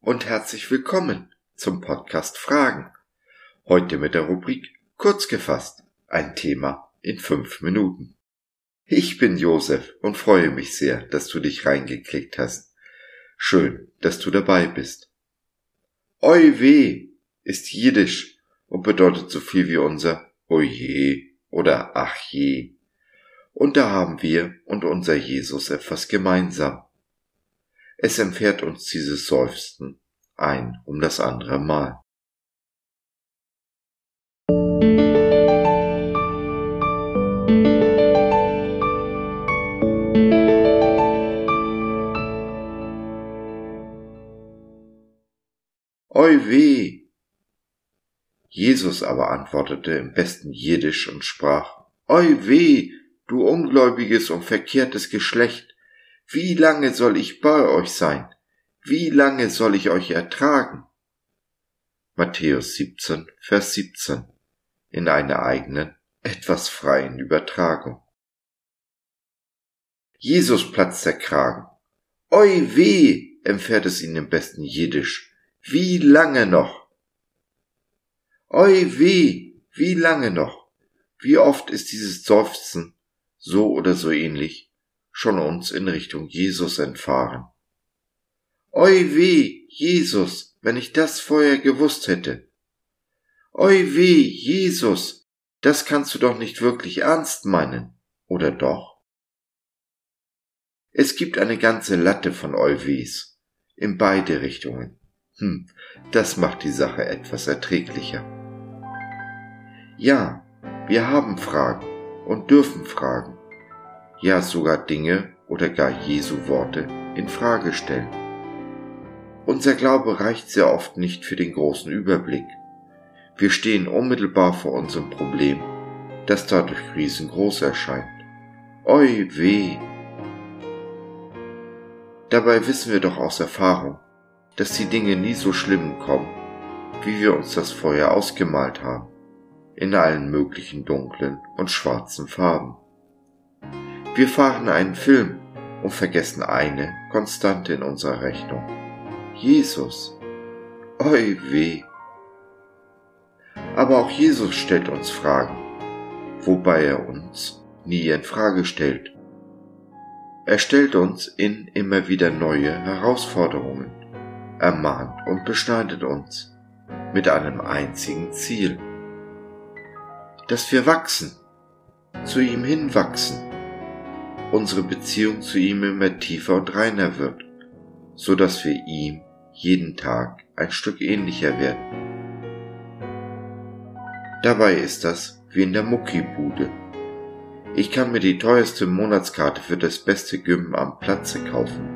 und herzlich willkommen zum Podcast Fragen. Heute mit der Rubrik Kurz gefasst, ein Thema in fünf Minuten. Ich bin Josef und freue mich sehr, dass du dich reingeklickt hast. Schön, dass du dabei bist. Oi weh ist Jiddisch und bedeutet so viel wie unser Oje oder Ach je. Und da haben wir und unser Jesus etwas gemeinsam. Es entfährt uns dieses Seufzen ein um das andere Mal. Oi weh! Jesus aber antwortete im besten Jiddisch und sprach, Oi weh, du ungläubiges und verkehrtes Geschlecht! Wie lange soll ich bei euch sein? Wie lange soll ich euch ertragen? Matthäus 17, Vers 17 in einer eigenen, etwas freien Übertragung. Jesus platzt der Kragen. Oi weh, empfährt es ihn im besten Jiddisch. Wie lange noch? Oi weh, wie lange noch? Wie oft ist dieses Seufzen, so oder so ähnlich, schon uns in Richtung Jesus entfahren. Oi weh, Jesus, wenn ich das vorher gewusst hätte. Oi weh, Jesus, das kannst du doch nicht wirklich ernst meinen, oder doch? Es gibt eine ganze Latte von Euwes, in beide Richtungen. Hm, das macht die Sache etwas erträglicher. Ja, wir haben Fragen und dürfen fragen ja sogar Dinge oder gar Jesu Worte in Frage stellen. Unser Glaube reicht sehr oft nicht für den großen Überblick. Wir stehen unmittelbar vor unserem Problem, das dadurch riesengroß erscheint. Oi weh! Dabei wissen wir doch aus Erfahrung, dass die Dinge nie so schlimm kommen, wie wir uns das vorher ausgemalt haben, in allen möglichen dunklen und schwarzen Farben. Wir fahren einen Film und vergessen eine Konstante in unserer Rechnung. Jesus. Oi weh. Aber auch Jesus stellt uns Fragen, wobei er uns nie in Frage stellt. Er stellt uns in immer wieder neue Herausforderungen, ermahnt und beschneidet uns mit einem einzigen Ziel, dass wir wachsen, zu ihm hinwachsen unsere Beziehung zu ihm immer tiefer und reiner wird, so dass wir ihm jeden Tag ein Stück ähnlicher werden. Dabei ist das wie in der Muckibude. Ich kann mir die teuerste Monatskarte für das beste Gym am Platze kaufen.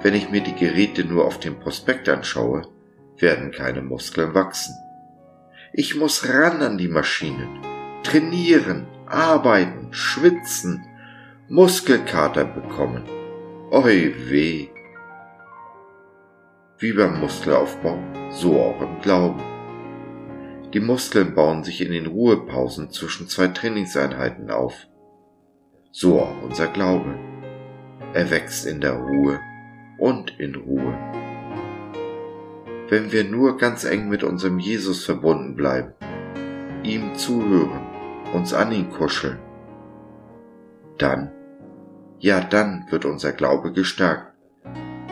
Wenn ich mir die Geräte nur auf dem Prospekt anschaue, werden keine Muskeln wachsen. Ich muss ran an die Maschinen, trainieren, arbeiten, schwitzen, Muskelkater bekommen. Oi weh. Wie beim Muskelaufbau, so auch im Glauben. Die Muskeln bauen sich in den Ruhepausen zwischen zwei Trainingseinheiten auf. So auch unser Glaube. Er wächst in der Ruhe und in Ruhe. Wenn wir nur ganz eng mit unserem Jesus verbunden bleiben, ihm zuhören, uns an ihn kuscheln, dann ja dann wird unser Glaube gestärkt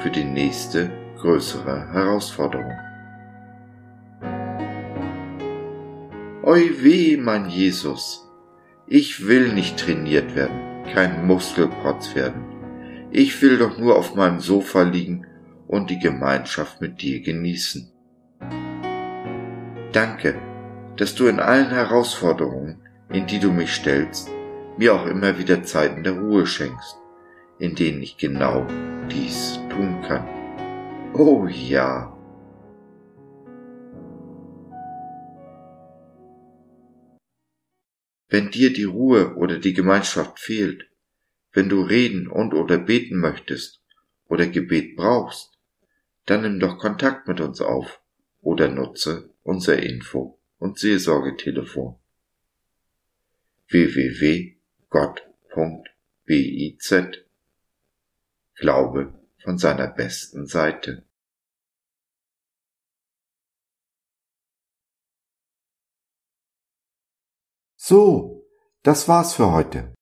für die nächste größere Herausforderung. Oi weh, mein Jesus, ich will nicht trainiert werden, kein Muskelprotz werden. Ich will doch nur auf meinem Sofa liegen und die Gemeinschaft mit dir genießen. Danke, dass du in allen Herausforderungen, in die du mich stellst, mir auch immer wieder Zeiten der Ruhe schenkst, in denen ich genau dies tun kann. Oh ja. Wenn dir die Ruhe oder die Gemeinschaft fehlt, wenn du reden und oder beten möchtest oder Gebet brauchst, dann nimm doch Kontakt mit uns auf oder nutze unser Info- und Seelsorgetelefon www gott.biz Glaube von seiner besten Seite. So, das war's für heute.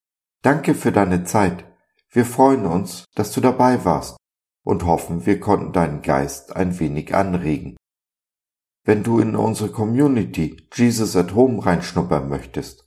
Danke für deine Zeit. Wir freuen uns, dass du dabei warst und hoffen, wir konnten deinen Geist ein wenig anregen. Wenn du in unsere Community Jesus at Home reinschnuppern möchtest,